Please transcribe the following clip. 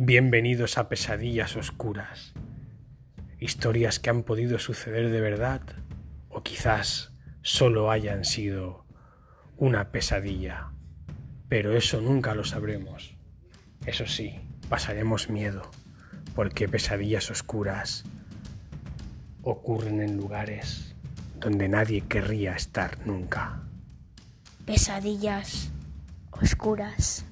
Bienvenidos a pesadillas oscuras. Historias que han podido suceder de verdad o quizás solo hayan sido una pesadilla. Pero eso nunca lo sabremos. Eso sí, pasaremos miedo, porque pesadillas oscuras ocurren en lugares donde nadie querría estar nunca. Pesadillas oscuras.